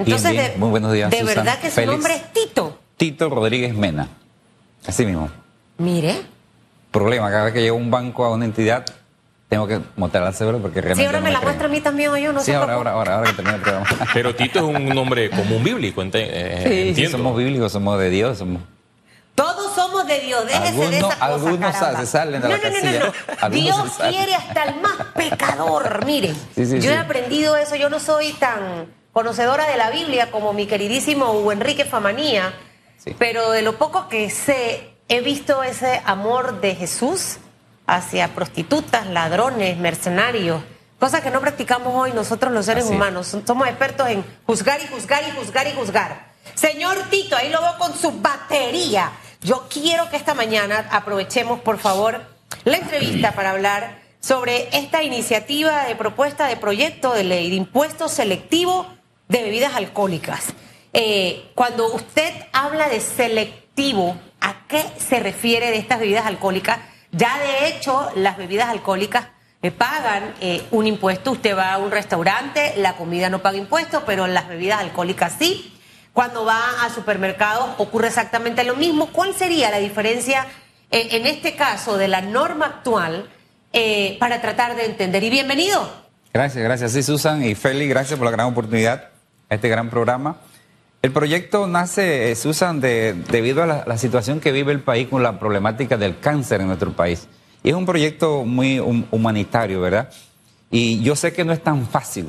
Entonces, bien, de, muy buenos días, De Susan, verdad que su Félix. nombre es Tito. Tito Rodríguez Mena. Así mismo. Mire. Problema, cada vez que llego a un banco, a una entidad, tengo que mostrar la cédula porque realmente Sí, ahora no me la muestra a mí también o yo, no Sí, sé ahora, cómo. ahora, ahora, ahora que termine el programa. Pero Tito es un nombre común bíblico, ente- eh, Sí, sí, somos bíblicos, somos de Dios, somos... Todos somos de Dios, déjese de Algunos- esas cosas, algunos caramba. se salen de la no, no, no, casilla, no, no. algunos Dios quiere hasta el más pecador, miren. Sí, sí, yo he sí. aprendido eso, yo no soy tan conocedora de la Biblia como mi queridísimo Hugo Enrique Famanía, Sí. pero de lo poco que sé, he visto ese amor de Jesús hacia prostitutas, ladrones, mercenarios, cosas que no practicamos hoy nosotros los seres Así humanos. Somos expertos en juzgar y juzgar y juzgar y juzgar. Señor Tito, ahí lo veo con su batería. Yo quiero que esta mañana aprovechemos, por favor, la entrevista para hablar sobre esta iniciativa de propuesta de proyecto de ley de impuesto selectivo de bebidas alcohólicas. Eh, cuando usted habla de selectivo, ¿a qué se refiere de estas bebidas alcohólicas? Ya de hecho, las bebidas alcohólicas eh, pagan eh, un impuesto. Usted va a un restaurante, la comida no paga impuesto, pero las bebidas alcohólicas sí. Cuando va a supermercados ocurre exactamente lo mismo. ¿Cuál sería la diferencia en este caso de la norma actual para tratar de entender? Y bienvenido. Gracias, gracias. Sí, Susan y Félix, gracias por la gran oportunidad a este gran programa. El proyecto nace, eh, Susan, de- debido a la, la situación que vive el país con la problemática del cáncer en nuestro país. Y es un proyecto muy hum- humanitario, ¿verdad? Y yo sé que no es tan fácil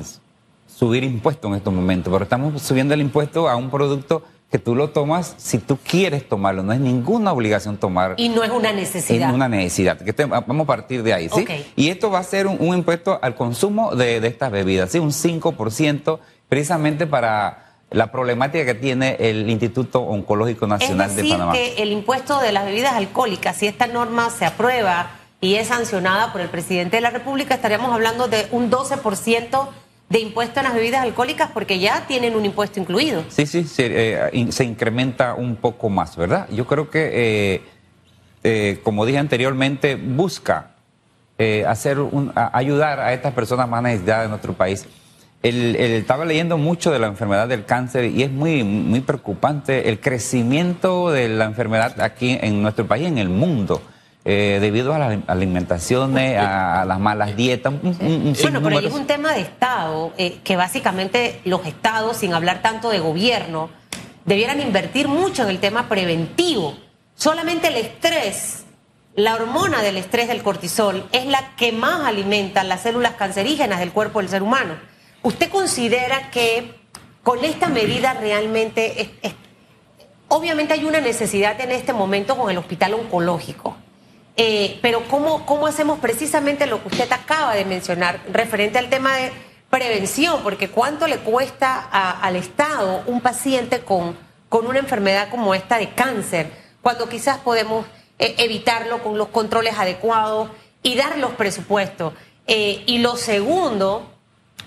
subir impuestos en estos momentos, pero estamos subiendo el impuesto a un producto que tú lo tomas si tú quieres tomarlo, no es ninguna obligación tomar Y no es una necesidad. una necesidad. Que te- vamos a partir de ahí, ¿sí? Y esto va a ser un, un impuesto al consumo de, de estas bebidas, ¿sí? Un 5%, precisamente para la problemática que tiene el Instituto Oncológico Nacional es de Panamá. que el impuesto de las bebidas alcohólicas, si esta norma se aprueba y es sancionada por el presidente de la República, estaríamos hablando de un 12% de impuesto en las bebidas alcohólicas porque ya tienen un impuesto incluido. Sí, sí, se, eh, se incrementa un poco más, ¿verdad? Yo creo que, eh, eh, como dije anteriormente, busca eh, hacer un, a- ayudar a estas personas más necesitadas de nuestro país. El, el- estaba leyendo mucho de la enfermedad del cáncer y es muy, muy preocupante el crecimiento de la enfermedad aquí en nuestro país, en el mundo, eh, debido a las alimentaciones, a, a las malas dietas. un- un- un Bueno, pero ahí es un tema de Estado, eh, que básicamente los Estados, sin hablar tanto de gobierno, debieran invertir mucho en el tema preventivo. Solamente el estrés, la hormona del estrés del cortisol, es la que más alimenta las células cancerígenas del cuerpo del ser humano. ¿Usted considera que con esta medida realmente Obviamente hay una necesidad en este momento con el hospital oncológico. Eh, pero ¿cómo, ¿cómo hacemos precisamente lo que usted acaba de mencionar referente al tema de prevención? Porque ¿cuánto le cuesta al Estado un paciente con, con una enfermedad como esta de cáncer? Cuando quizás podemos eh, evitarlo con los controles adecuados y dar los presupuestos. Eh, y lo segundo,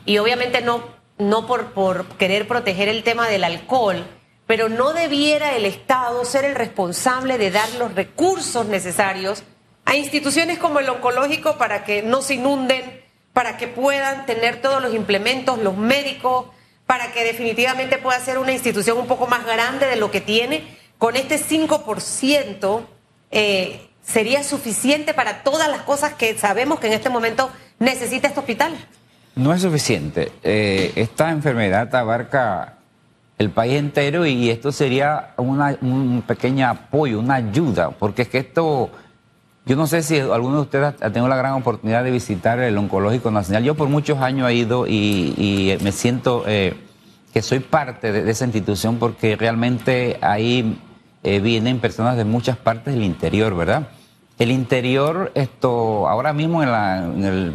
y obviamente no, no por, por querer proteger el tema del alcohol, pero no debiera el Estado ser el responsable de dar los recursos necesarios a instituciones como el oncológico para que no se inunden, para que puedan tener todos los implementos, los médicos, para que definitivamente pueda ser una institución un poco más grande de lo que tiene. Con este 5% eh, sería suficiente para todas las cosas que sabemos que en este momento necesita este hospital. No es suficiente. Eh, esta enfermedad abarca el país entero y esto sería una, un pequeño apoyo, una ayuda, porque es que esto, yo no sé si alguno de ustedes ha tenido la gran oportunidad de visitar el Oncológico Nacional. Yo por muchos años he ido y, me siento eh, que soy parte de, de esa institución porque realmente ahí eh, vienen personas de muchas partes del interior, ¿verdad? El interior, esto, ahora mismo en, la, en el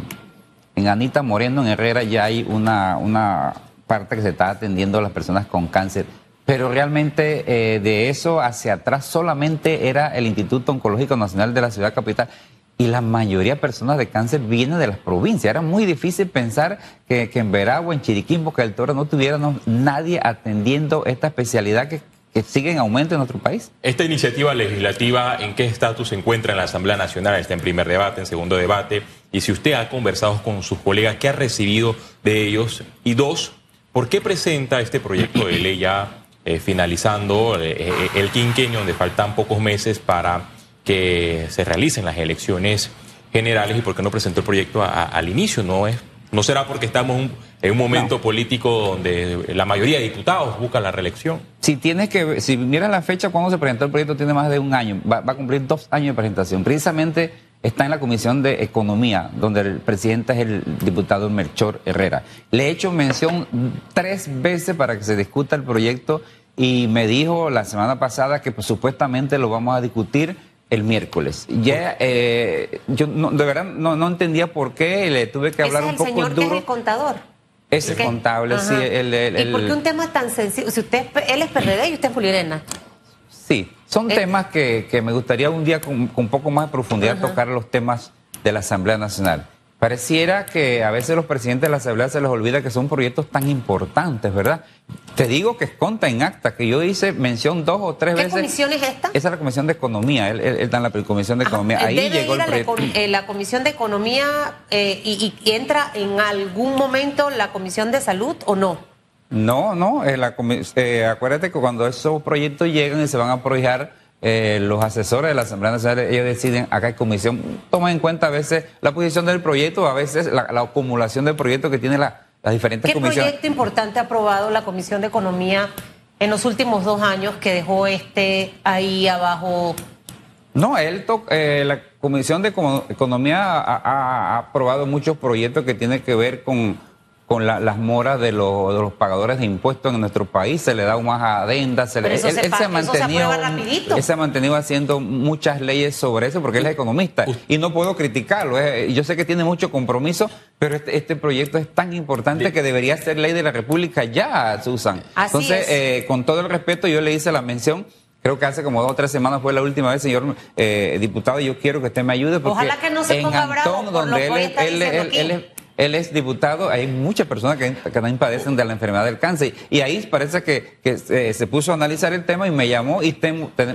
en Anita Moreno, en Herrera, ya hay una, una parte que se está atendiendo a las personas con cáncer. Pero realmente eh, de eso hacia atrás solamente era el Instituto Oncológico Nacional de la Ciudad Capital. Y la mayoría de personas de cáncer vienen de las provincias. Era muy difícil pensar que, en Veragua, en Chiriquín, Boca del Toro, no tuviéramos nadie atendiendo esta especialidad que, que sigue en aumento en nuestro país. Esta iniciativa legislativa, ¿en qué estatus se encuentra en la Asamblea Nacional? Está en primer debate, en segundo debate. Y si usted ha conversado con sus colegas, ¿qué ha recibido de ellos? Y dos, ¿por qué presenta este proyecto de ley ya eh, finalizando eh, eh, el quinquenio, donde faltan pocos meses para que se realicen las elecciones generales y por qué no presentó el proyecto al inicio? ¿No, es, ¿No será porque estamos en un momento político donde la mayoría de diputados buscan la reelección? Si tienes que, si miras la fecha cuando se presentó el proyecto, tiene más de un año, va, va a cumplir dos años de presentación. Precisamente está en la Comisión de Economía, donde el presidente es el diputado Melchor Herrera. Le he hecho mención tres veces para que se discuta el proyecto y me dijo la semana pasada que pues, supuestamente lo vamos a discutir el miércoles. Ya, eh, yo de verdad no, entendía por qué le tuve que hablar un poco señor duro. Que es el contador. Es el contable, sí. ¿Y por qué un tema tan sencillo? Si usted, él es PRD y usted es Fulirena. Sí, son eh, temas que, que, me gustaría un día con, un poco más de profundidad tocar los temas de la Asamblea Nacional. Pareciera que a veces los presidentes de la Asamblea se les olvida que son proyectos tan importantes, ¿verdad? Te digo que es conta en acta, que yo hice mención dos o tres veces. ¿Qué comisión es esta? Esa es la Comisión de Economía, él, está en la Comisión de Economía. Ahí llegó el proyecto. La, eh, la, Comisión de Economía eh, y, entra en algún momento la Comisión de Salud o no? No, no, eh, la, eh, acuérdate que cuando esos proyectos llegan y se van a proyectar, eh, los asesores de la Asamblea Nacional, ellos deciden, acá hay comisión, toman en cuenta a veces la posición del proyecto, a veces la, acumulación del proyecto que tiene la, las diferentes comisiones. ¿Qué proyecto importante ha aprobado la Comisión de Economía en los últimos dos años que dejó este ahí abajo? No, él la Comisión de Economía ha aprobado muchos proyectos que tienen que ver con con las moras de los, de los, pagadores de impuestos en nuestro país, se le da más adenda, se le, él, se, ha mantenido, él se ha mantenido haciendo muchas leyes sobre eso porque él es economista y no puedo criticarlo. yo sé que tiene mucho compromiso, pero este, este proyecto es tan importante que debería ser ley de la República ya, Susan. Entonces, eh, con todo el respeto, yo le hice la mención. Creo que hace como dos o tres semanas fue la última vez, señor eh, diputado, y yo quiero que usted me ayude porque Ojalá que no se en Antón, donde él, él, él es diputado, hay muchas personas que, también padecen de la enfermedad del cáncer. Y ahí parece que, se, puso a analizar el tema y me llamó y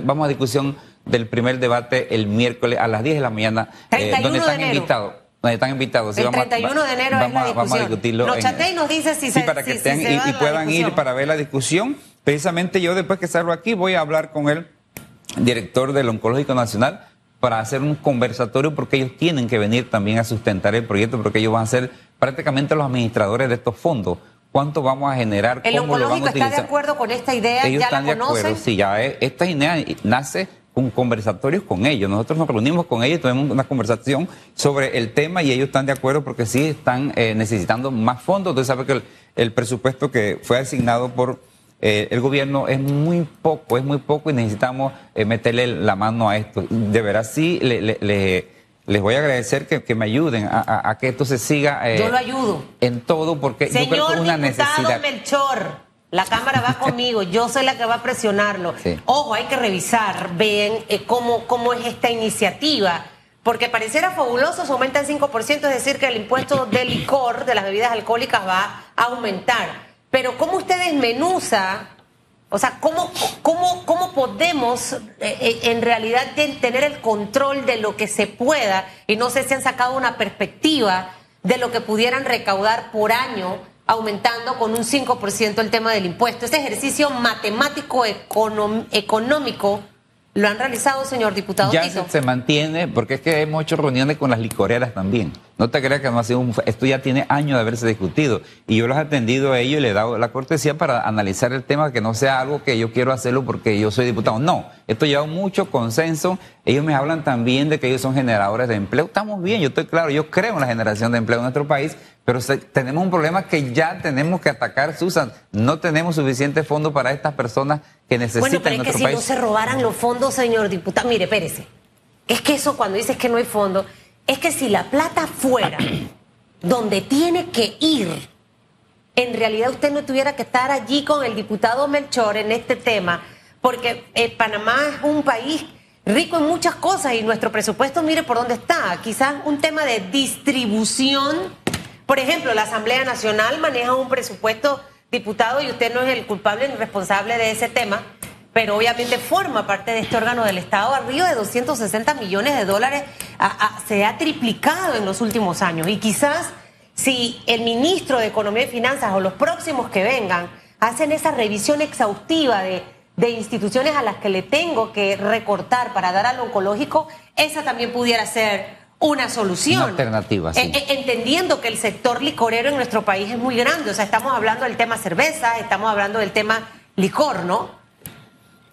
vamos a discusión del primer debate el miércoles a las 10 de la mañana, eh, donde están invitados. Donde están invitados. el 31 de enero es la discusión. Vamos a discutirlo. Nos y nos dice si se para que y, puedan ir para ver la discusión. Precisamente yo después que salgo aquí voy a hablar con el director del Oncológico Nacional para hacer un conversatorio porque ellos tienen que venir también a sustentar el proyecto porque ellos van a ser prácticamente los administradores de estos fondos. ¿Cuánto vamos a generar? ¿El ¿Cómo lo vamos a está de acuerdo con esta idea? Ellos ¿Ya están de acuerdo, sí, ya esta idea nace con conversatorios con ellos. Nosotros nos reunimos con ellos, tuvimos una conversación sobre el tema y ellos están de acuerdo porque sí están eh, necesitando más fondos. Entonces sabe que el presupuesto que fue asignado por eh, el gobierno es muy poco, es muy poco y necesitamos eh, meterle la mano a esto. De verdad, sí, les voy a agradecer que, me ayuden a, que esto se siga. Eh, yo lo ayudo. En todo, porque yo creo que es una necesidad. Melchor, la Cámara va conmigo, yo soy la que va a presionarlo. Ojo, hay que revisar bien cómo, cómo es esta iniciativa. Porque pareciera fabuloso, se aumenta el 5%, es decir, que el impuesto del licor, de las bebidas alcohólicas, va a aumentar. Pero ¿cómo usted desmenuza? O sea, ¿cómo, cómo, cómo podemos eh, eh, en realidad tener el control de lo que se pueda? Y no sé si han sacado una perspectiva de lo que pudieran recaudar por año, aumentando con un 5% el tema del impuesto. Ese ejercicio matemático económico ¿Lo han realizado, señor diputado? Ya se, mantiene, porque es que hemos hecho reuniones con las licoreras también. No te creas que no ha sido un... Esto ya tiene años de haberse discutido. Y yo los he atendido a ellos y le he dado la cortesía para analizar el tema, que no sea algo que yo quiero hacerlo porque yo soy diputado. No, esto lleva mucho consenso. Ellos me hablan también de que ellos son generadores de empleo. Estamos bien, yo estoy claro, yo creo en la generación de empleo en nuestro país, pero tenemos un problema que ya tenemos que atacar, Susan. No tenemos suficiente fondo para estas personas que necesitan bueno, pero es que si no se robaran los fondos, señor diputado, mire, espérese. Es que eso cuando dices que no hay fondo, es que si la plata fuera donde tiene que ir, en realidad usted no tuviera que estar allí con el diputado Melchor en este tema, porque eh, Panamá es un país rico en muchas cosas y nuestro presupuesto, mire por dónde está. Quizás un tema de distribución por ejemplo, la Asamblea Nacional maneja un presupuesto diputado y usted no es el culpable ni responsable de ese tema, pero obviamente forma parte de este órgano del Estado. Arriba de 260 millones de dólares se ha triplicado en los últimos años y quizás si el ministro de Economía y Finanzas o los próximos que vengan hacen esa revisión exhaustiva de, de instituciones a las que le tengo que recortar para dar al oncológico, esa también pudiera ser una solución. Una alternativa, sí. Eh, eh, entendiendo que el sector licorero en nuestro país es muy grande, o sea, estamos hablando del tema cerveza, estamos hablando del tema licor, ¿no?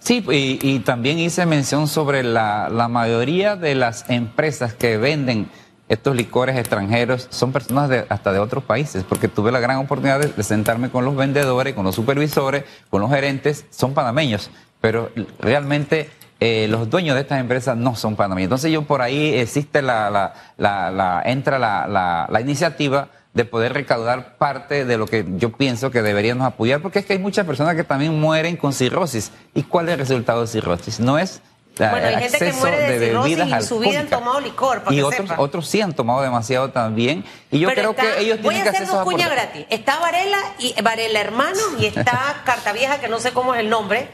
Sí, y, y también hice mención sobre la, la mayoría de las empresas que venden estos licores extranjeros son personas de, hasta de otros países, porque tuve la gran oportunidad de, sentarme con los vendedores, con los supervisores, con los gerentes, son panameños, pero realmente eh, los dueños de estas empresas no son panameños. Entonces yo por ahí existe la, la, la, la entra la, la iniciativa de poder recaudar parte de lo que yo pienso que deberíamos apoyar, porque es que hay muchas personas que también mueren con cirrosis. ¿Y cuál es el resultado de cirrosis? No es bueno, hay gente que muere de, de cirrosis y su vida han tomado licor. Para y que otros, sepa. otros sí han tomado demasiado también. Y yo Pero creo está, que ellos voy tienen a que hacer hacer dos cuñas gratis. Está Varela y Varela Hermanos y está Cartavieja, que no sé cómo es el nombre,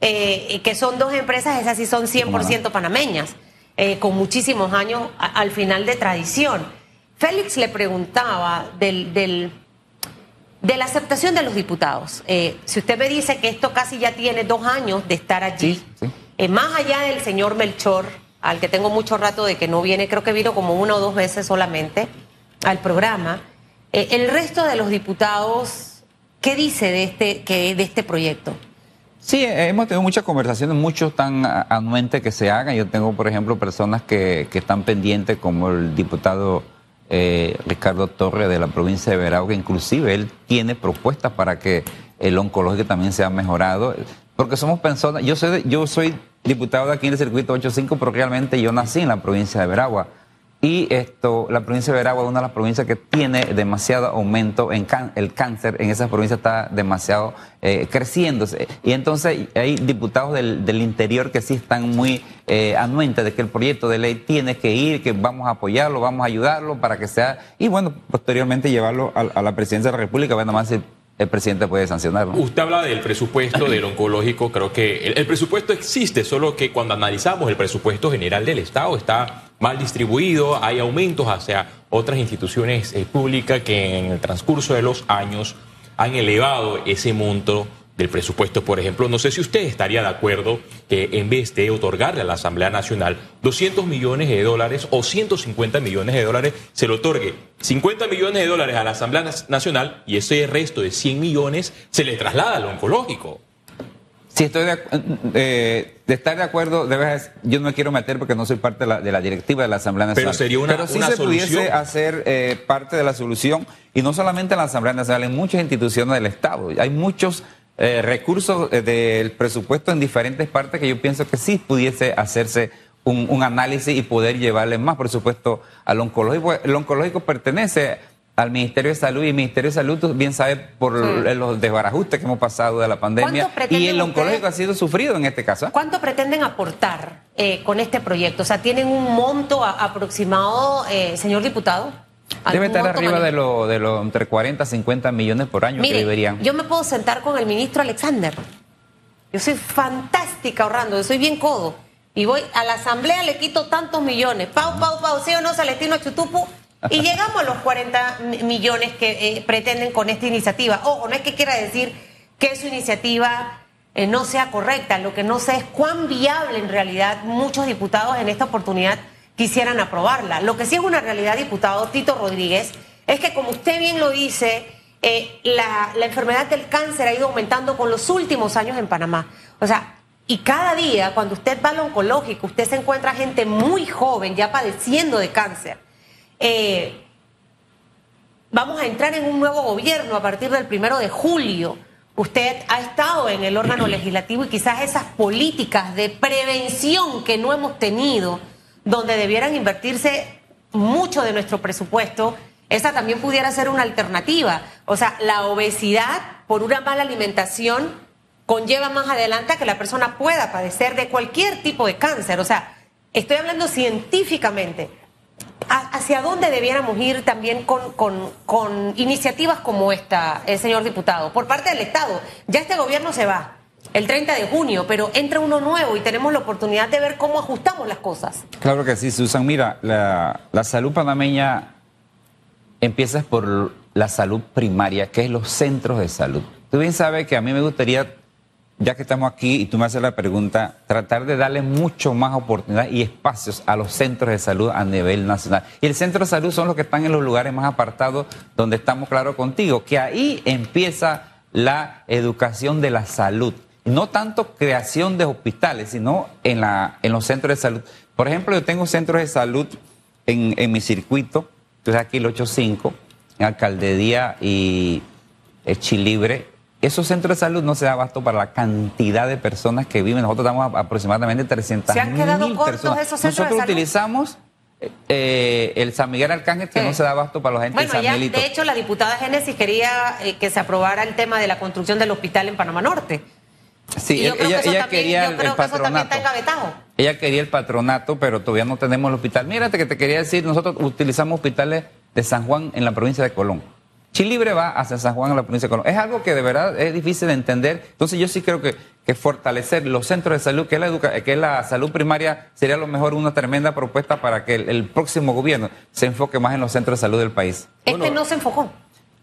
eh, que son dos empresas, esas sí son 100% no? panameñas, eh, con muchísimos años a, al final de tradición. Félix le preguntaba del, del de la aceptación de los diputados. Eh, si usted me dice que esto casi ya tiene dos años de estar allí, Sí, sí. eh, más allá del señor Melchor, al que tengo mucho rato de que no viene, creo que vino como una o dos veces solamente al programa, eh, el resto de los diputados, ¿qué dice de este, que, de este proyecto? Sí, hemos tenido muchas conversaciones, muchos están a- anuentes que se hagan. Yo tengo, por ejemplo, personas que, que están pendientes, como el diputado eh, Ricardo Torre de la provincia de Veragua, que inclusive él tiene propuestas para que el oncológico también sea mejorado, porque somos personas, yo soy, yo soy diputado de aquí en el circuito 85, pero realmente yo nací en la provincia de Veragua. Y esto, la provincia de Veragua es una de las provincias que tiene demasiado aumento en el cáncer, en esa provincia está demasiado eh, creciéndose. Y entonces hay diputados del, interior que sí están muy eh, anuentes de que el proyecto de ley tiene que ir, que vamos a apoyarlo, vamos a ayudarlo para que sea, y bueno, posteriormente llevarlo a, a la presidencia de la República, bueno, más si el presidente puede sancionarlo. Usted habla del presupuesto del oncológico, creo que el, el, presupuesto existe, solo que cuando analizamos el presupuesto general del Estado está mal distribuido, hay aumentos hacia otras instituciones eh, públicas que en el transcurso de los años han elevado ese monto del presupuesto, por ejemplo. No sé si usted estaría de acuerdo que en vez de otorgarle a la Asamblea Nacional 200 millones de dólares o 150 millones de dólares, se le otorgue 50 millones de dólares a la Asamblea Nacional y ese resto de 100 millones se le traslada al oncológico. Si estoy de, eh, de, estar de acuerdo, debes, yo no me quiero meter porque no soy parte de la, de la directiva de la Asamblea Nacional. Pero sería una, Pero sí una se solución. pudiese hacer eh, parte de la solución, y no solamente en la Asamblea Nacional, en muchas instituciones del Estado. Hay muchos eh, recursos eh, del presupuesto en diferentes partes que yo pienso que sí pudiese hacerse un, un análisis y poder llevarle más presupuesto al oncológico. El oncológico pertenece al Ministerio de Salud y el Ministerio de Salud, bien sabes, por sí. los desbarajustes que hemos pasado de la pandemia y el oncológico ustedes, ha sido sufrido en este caso. ¿Cuánto pretenden aportar eh, con este proyecto? O sea, ¿tienen un monto a, aproximado, eh, señor diputado? Debe estar arriba de lo, de lo entre 40 y 50 millones por año Mire, que deberían. Yo me puedo sentar con el ministro Alexander. Yo soy fantástica ahorrando, yo soy bien codo. Y voy a la asamblea, le quito tantos millones. Pau, pau, pau, sí o no, Celestino Chutupu. Y llegamos a los 40 millones que eh, pretenden con esta iniciativa. Ojo, no es que quiera decir que su iniciativa eh, no sea correcta. Lo que no sé es cuán viable en realidad muchos diputados en esta oportunidad quisieran aprobarla. Lo que sí es una realidad, diputado Tito Rodríguez, es que como usted bien lo dice, eh, la, enfermedad del cáncer ha ido aumentando con los últimos años en Panamá. O sea, y cada día, cuando usted va al oncológico, usted se encuentra gente muy joven ya padeciendo de cáncer. Eh, vamos a entrar en un nuevo gobierno a partir del primero de julio. Usted ha estado en el órgano legislativo y quizás esas políticas de prevención que no hemos tenido, donde debieran invertirse mucho de nuestro presupuesto, esa también pudiera ser una alternativa. O sea, la obesidad por una mala alimentación conlleva más adelante a que la persona pueda padecer de cualquier tipo de cáncer. O sea, estoy hablando científicamente. ¿Hacia dónde debiéramos ir también con, con, con iniciativas como esta, el señor diputado? Por parte del Estado. Ya este gobierno se va el 30 de junio, pero entra uno nuevo y tenemos la oportunidad de ver cómo ajustamos las cosas. Claro que sí, Susan. Mira, la, la salud panameña empiezas por la salud primaria, que es los centros de salud. Tú bien sabes que a mí me gustaría, ya que estamos aquí y tú me haces la pregunta, tratar de darle mucho más oportunidad y espacios a los centros de salud a nivel nacional. Y el centro de salud son los que están en los lugares más apartados, donde estamos claros contigo, que ahí empieza la educación de la salud. No tanto creación de hospitales, sino en, la, en los centros de salud. Por ejemplo, yo tengo centros de salud en, en mi circuito, entonces aquí el 85, en Alcaldía y Chilibre. Esos centros de salud no se da abasto para la cantidad de personas que viven. Nosotros damos aproximadamente 300 ¿Se han quedado mil cortos personas. esos centros Nosotros de salud? utilizamos eh, el San Miguel Arcángel, que no se da abasto para los gente Bueno, de San ya, de hecho, la diputada Génesis quería eh, que se aprobara el tema de la construcción del hospital en Panamá Norte. Sí, ella, que eso ella también, quería el, patronato. Ella quería el patronato, pero todavía no tenemos el hospital. Mírate que te quería decir, nosotros utilizamos hospitales de San Juan en la provincia de Colón. Chilibre va hacia San Juan en la provincia de Colón. Es algo que de verdad es difícil de entender. Entonces yo sí creo que, que fortalecer los centros de salud, que es, la educa- que es la salud primaria, sería a lo mejor una tremenda propuesta para que el, el próximo gobierno se enfoque más en los centros de salud del país. Este no se enfocó.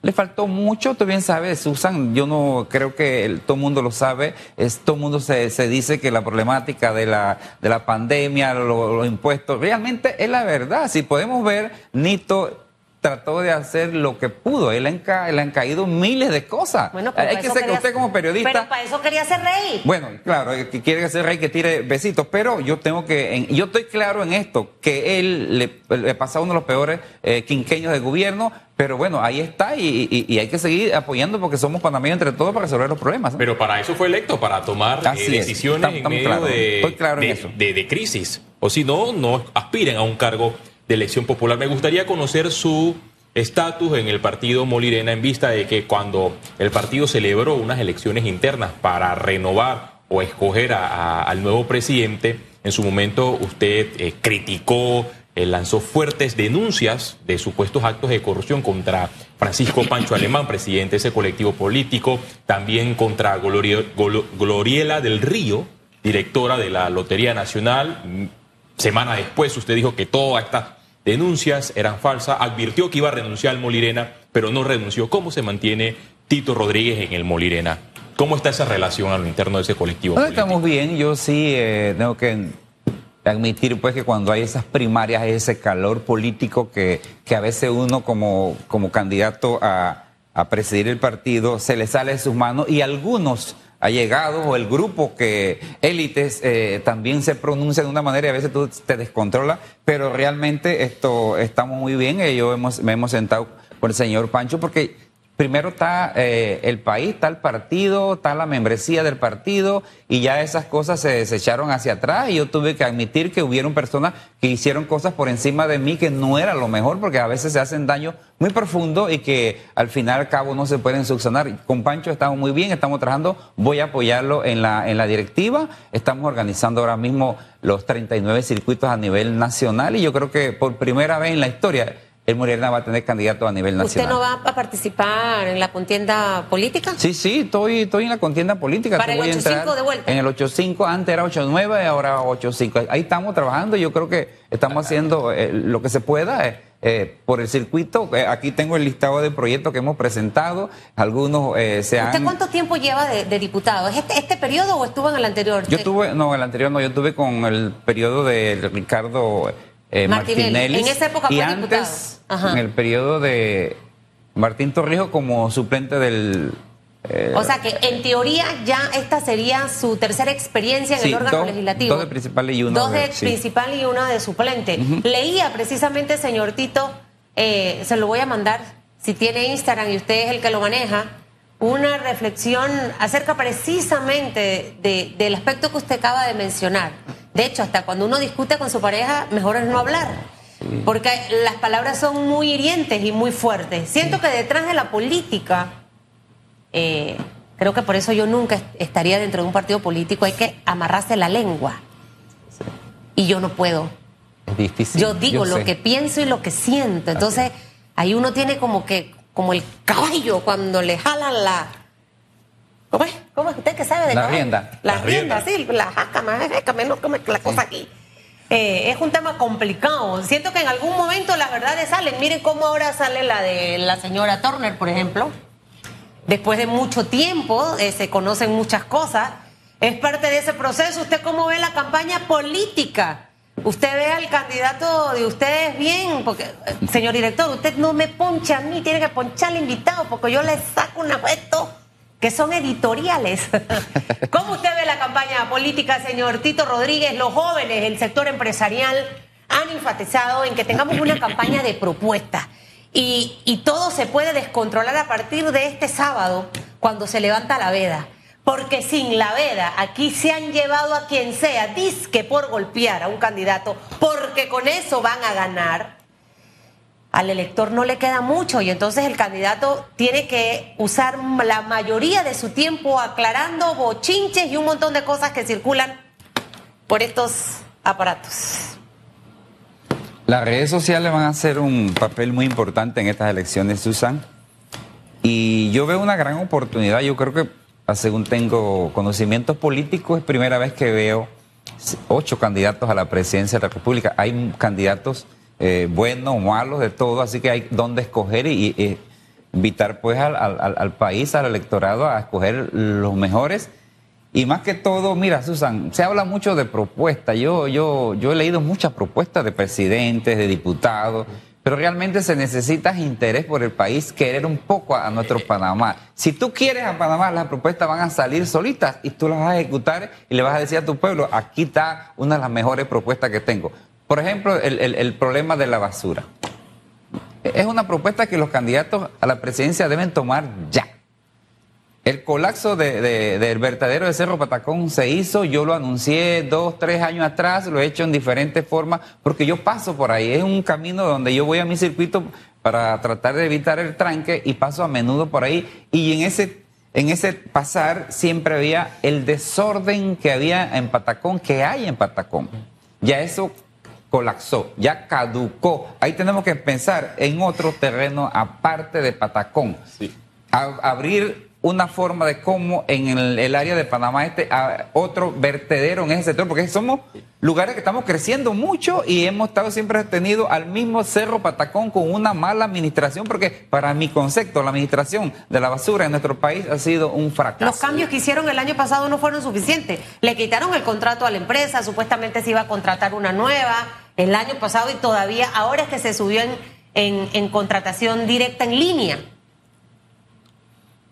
Le faltó mucho, tú bien sabes, Susan, yo no creo que el- todo el mundo lo sabe, es, todo el mundo se, se dice que la problemática de la, de la pandemia, lo- los impuestos, realmente es la verdad. Si podemos ver, Nito trató de hacer lo que pudo, él le han, ca- le han caído miles de cosas. Bueno, pero Hay para que eso ser que quería- usted como periodista... Pero para eso quería ser rey. Bueno, claro, el que quiere ser rey que tire besitos, pero yo tengo que, en- yo estoy claro en esto, que él le, le pasa uno de los peores eh, quinqueños de gobierno, pero bueno, ahí está y, y- y hay que seguir apoyando porque somos panameños entre todos para resolver los problemas. ¿no? Pero para eso fue electo, para tomar eh, decisiones Estamos- en estamos medio claros. de, claro en de- eso. de- de crisis. O si no, no aspiren a un cargo de elección popular. Me gustaría conocer su estatus en el partido Molirena en vista de que cuando el partido celebró unas elecciones internas para renovar o escoger a- al nuevo presidente, en su momento usted eh, criticó, eh, lanzó fuertes denuncias de supuestos actos de corrupción contra Francisco Pancho Alemán, presidente de ese colectivo político, también contra Gloria- Gloriela del Río, directora de la Lotería Nacional. Semana después usted dijo que todas estas denuncias eran falsas, advirtió que iba a renunciar al Molirena, pero no renunció. ¿Cómo se mantiene Tito Rodríguez en el Molirena? ¿Cómo está esa relación a lo interno de ese colectivo? No, estamos bien, yo sí eh, tengo que admitir pues que cuando hay esas primarias hay ese calor político que, que a veces uno como, como candidato a, a presidir el partido se le sale de sus manos y algunos allegados o el grupo que élites eh, también se pronuncian de una manera y a veces tú te descontrolas, pero realmente esto estamos muy bien, eh, yo hemos, me hemos sentado con el señor Pancho porque primero está eh, el país, está el partido, está la membresía del partido y ya esas cosas se, se echaron hacia atrás. Y yo tuve que admitir que hubieron personas que hicieron cosas por encima de mí que no era lo mejor porque a veces se hacen daño muy profundo y que al final al cabo no se pueden subsanar. Con Pancho estamos muy bien, estamos trabajando, voy a apoyarlo en la, en la directiva, estamos organizando ahora mismo los 39 circuitos a nivel nacional y yo creo que por primera vez en la historia el Morena va a tener candidato a nivel ¿Usted nacional. no va a participar en la contienda política? Sí, sí, estoy, estoy en la contienda política. Para Te el voy a 8-5 entrar de vuelta. En el 8-5, antes era 8-9, ahora 8-5. Ahí estamos trabajando. Yo creo que estamos haciendo eh, lo que se pueda eh, eh, por el circuito. Eh, aquí tengo el listado de proyectos que hemos presentado. Algunos eh, se han. ¿Usted cuánto tiempo lleva de, de diputado? ¿Es este, este periodo o estuvo en el anterior? Yo Eh, tuve, no, el anterior no, yo tuve con el periodo de Ricardo eh, Martinelli. Martinelli. En esa época y fue antes, diputado. En el periodo de Martín Torrijos como suplente del. eh, O sea que en teoría ya esta sería su tercera experiencia en Sí, el órgano dos- legislativo. dos de principal y uno Dos de de- sí. principal y una de suplente. Leía precisamente, señor Tito, eh, se lo voy a mandar, si tiene Instagram y usted es el que lo maneja, una reflexión acerca precisamente de- del aspecto que usted acaba de mencionar. De hecho, hasta cuando uno discute con su pareja, mejor es no hablar. Porque las palabras son muy hirientes y muy fuertes. Siento que detrás de la política eh, creo que por eso yo nunca est- estaría dentro de un partido político. Hay que amarrarse la lengua. Y yo no puedo. es difícil. yo digo lo sé. que pienso y lo que siento. Entonces, ahí uno tiene como que, como el caballo cuando le jalan la. ¿Cómo es? ¿Cómo es usted que sabe de La caballo? rienda. La, La rienda, rienda. sí, la jaca, más jaca, menos como la cosa aquí. eh, es un tema complicado. Siento que en algún momento las verdades salen. Miren cómo ahora sale la de la señora Turner, por ejemplo. Después de mucho tiempo eh, se conocen muchas cosas. Es parte de ese proceso. ¿Usted cómo ve la campaña política? Usted ve al candidato de ustedes bien, porque, señor director, usted no me poncha a mí, tiene que ponchar al invitado, porque yo le saco un afecto que son editoriales. ¿Cómo usted ve la campaña política, señor Tito Rodríguez? Los jóvenes, el sector empresarial han enfatizado en que tengamos una campaña de propuestas. Y, y todo se puede descontrolar a partir de este sábado, cuando se levanta la veda. Porque sin la veda, aquí se han llevado a quien sea, disque por golpear a un candidato, porque con eso van a ganar al elector no le queda mucho y entonces el candidato tiene que usar la mayoría de su tiempo aclarando bochinches y un montón de cosas que circulan por estos aparatos. Las redes sociales van a hacer un papel muy importante en estas elecciones, Susan. Y yo veo una gran oportunidad. Yo creo que, según tengo conocimientos políticos, es primera vez que veo ocho candidatos a la presidencia de la República. Hay candidatos eh, buenos malos, de todo, así que hay donde escoger y, invitar pues al, al, país, al electorado a escoger los mejores. Y más que todo, mira, Susan, se habla mucho de propuestas. Yo, yo, yo he leído muchas propuestas de presidentes, de diputados, pero realmente se necesita interés por el país, querer un poco a, nuestro Panamá. Si tú quieres a Panamá, las propuestas van a salir solitas y tú las vas a ejecutar y le vas a decir a tu pueblo, aquí está una de las mejores propuestas que tengo. Por ejemplo, el, problema de la basura. Es una propuesta que los candidatos a la presidencia deben tomar ya. El colapso del vertedero de Cerro Patacón se hizo, yo lo anuncié dos, tres años atrás, lo he hecho en diferentes formas, porque yo paso por ahí. Es un camino donde yo voy a mi circuito para tratar de evitar el tranque y paso a menudo por ahí. Y en ese, en ese pasar siempre había el desorden que había en Patacón, que hay en Patacón. Ya eso colapsó, ya caducó. Ahí tenemos que pensar en otro terreno aparte de Patacón. abrir una forma de cómo en el, área de Panamá este otro vertedero en ese sector, porque somos lugares que estamos creciendo mucho y hemos estado siempre tenido al mismo Cerro Patacón con una mala administración, porque para mi concepto la administración de la basura en nuestro país ha sido un fracaso. Los cambios que hicieron el año pasado no fueron suficientes. Le quitaron el contrato a la empresa, supuestamente se iba a contratar una nueva el año pasado y todavía ahora es que se subió en, en contratación directa en línea.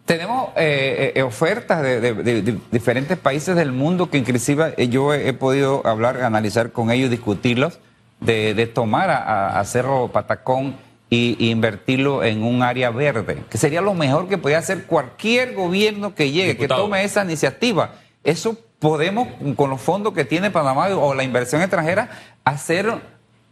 Tenemos eh, eh, ofertas de, diferentes países del mundo que inclusive eh, yo he, podido hablar, analizar con ellos, discutirlos, de, tomar a, Cerro Patacón y, invertirlo en un área verde, que sería lo mejor que podía hacer cualquier gobierno que llegue, que tome esa iniciativa. Eso podemos, con los fondos que tiene Panamá o la inversión extranjera, hacer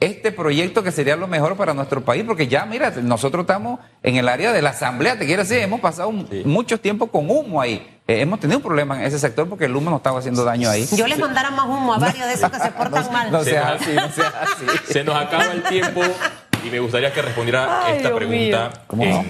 este proyecto que sería lo mejor para nuestro país, porque ya, mira, nosotros estamos en el área de la asamblea, te quiero decir, hemos pasado mucho tiempo con humo ahí. Eh, hemos tenido un problema en ese sector porque el humo nos estaba haciendo daño ahí. Yo les mandara más humo a varios de esos que se portan mal. No sea así, no sea así. Se nos acaba el tiempo. Y me gustaría que respondiera esta pregunta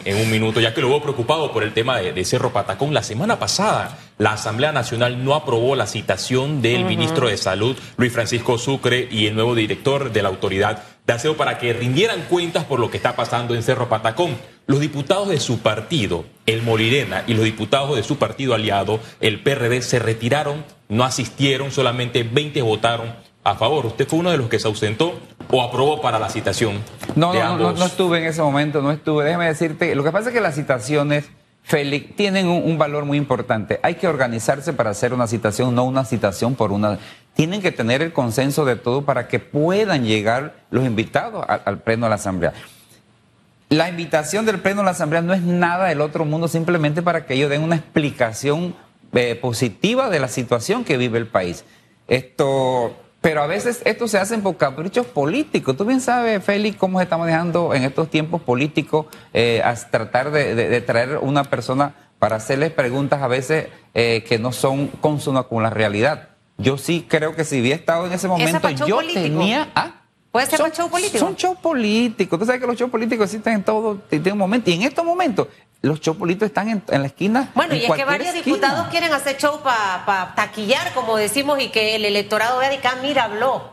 en, un minuto, ya que lo veo preocupado por el tema de, Cerro Patacón. La semana pasada, la Asamblea Nacional no aprobó la citación del ministro de Salud, Luis Francisco Sucre, y el nuevo director de la Autoridad de Aseo para que rindieran cuentas por lo que está pasando en Cerro Patacón. Los diputados de su partido, el Molirena, y los diputados de su partido aliado, el PRD, se retiraron, no asistieron, solamente 20 votaron a favor. ¿Usted fue uno de los que se ausentó o aprobó para la citación? No, no, no, no, estuve en ese momento, no estuve. Déjeme decirte, lo que pasa es que las citaciones, Félix, tienen un, valor muy importante. Hay que organizarse para hacer una citación, no una citación por una... Tienen que tener el consenso de todo para que puedan llegar los invitados al, pleno de la Asamblea. La invitación del pleno de la Asamblea no es nada del otro mundo, simplemente para que ellos den una explicación eh, positiva de la situación que vive el país. Esto pero a veces esto se hace por caprichos políticos. Tú bien sabes, Félix, cómo se está manejando en estos tiempos políticos eh, a tratar de, traer una persona para hacerles preguntas a veces eh, que no son consonas con la realidad. Yo sí creo que si hubiera estado en ese momento, yo tenía... ¿ah? ¿Puede ser un show político? Son shows políticos. Tú sabes que los shows políticos existen en todo, en un momento. Y en estos momentos, los shows políticos están en, la esquina. Bueno, y es que varios diputados quieren hacer show para taquillar, como decimos, y que el electorado vea de acá, mira, habló.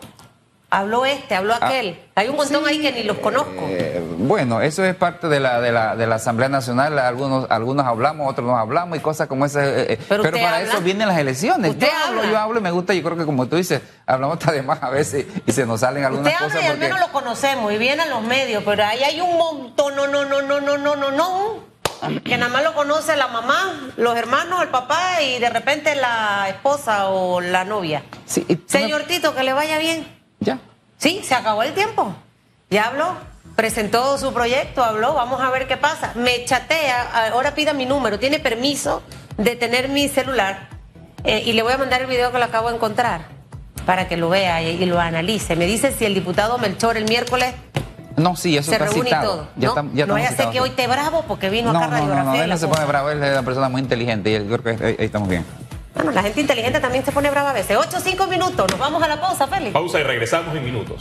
habló este, habló aquel. Hay un montón ahí que ni los conozco. Eh, bueno, eso es parte de la, de la, de la Asamblea Nacional. Algunos, algunos hablamos, otros no hablamos y cosas como esas. eh, eh, Pero para habla. eso vienen las elecciones. Usted Yo hablo, habla. yo hablo y me gusta. Yo creo que como tú dices, hablamos hasta de más a veces y se nos salen algunas Usted habla cosas. y al menos lo conocemos y viene a los medios, pero ahí hay un montón, no, no, no, no, no, no, no, no. Que nada más lo conoce la mamá, los hermanos, el papá y de repente la esposa o la novia. Sí, me- Señor Tito, que le vaya bien. Ya. Sí, se acabó el tiempo. Ya habló, presentó su proyecto, habló, vamos a ver qué pasa. Me chatea, ahora pida mi número, tiene permiso de tener mi celular eh, y le voy a mandar el video que lo acabo de encontrar para que lo vea y, y lo analice. Me dice si el diputado Melchor el miércoles No, sí, eso se está reúne citado. y todo. Ya no, ya no vaya a ser que hoy te bravo porque vino No, acá no, no, radiografía no, y él no se pone bravo, él es una persona muy inteligente y yo creo que ahí, ahí estamos bien. Bueno, la gente inteligente también se pone brava a veces. Ocho, cinco minutos, nos vamos a la pausa, Félix. Pausa y regresamos en minutos.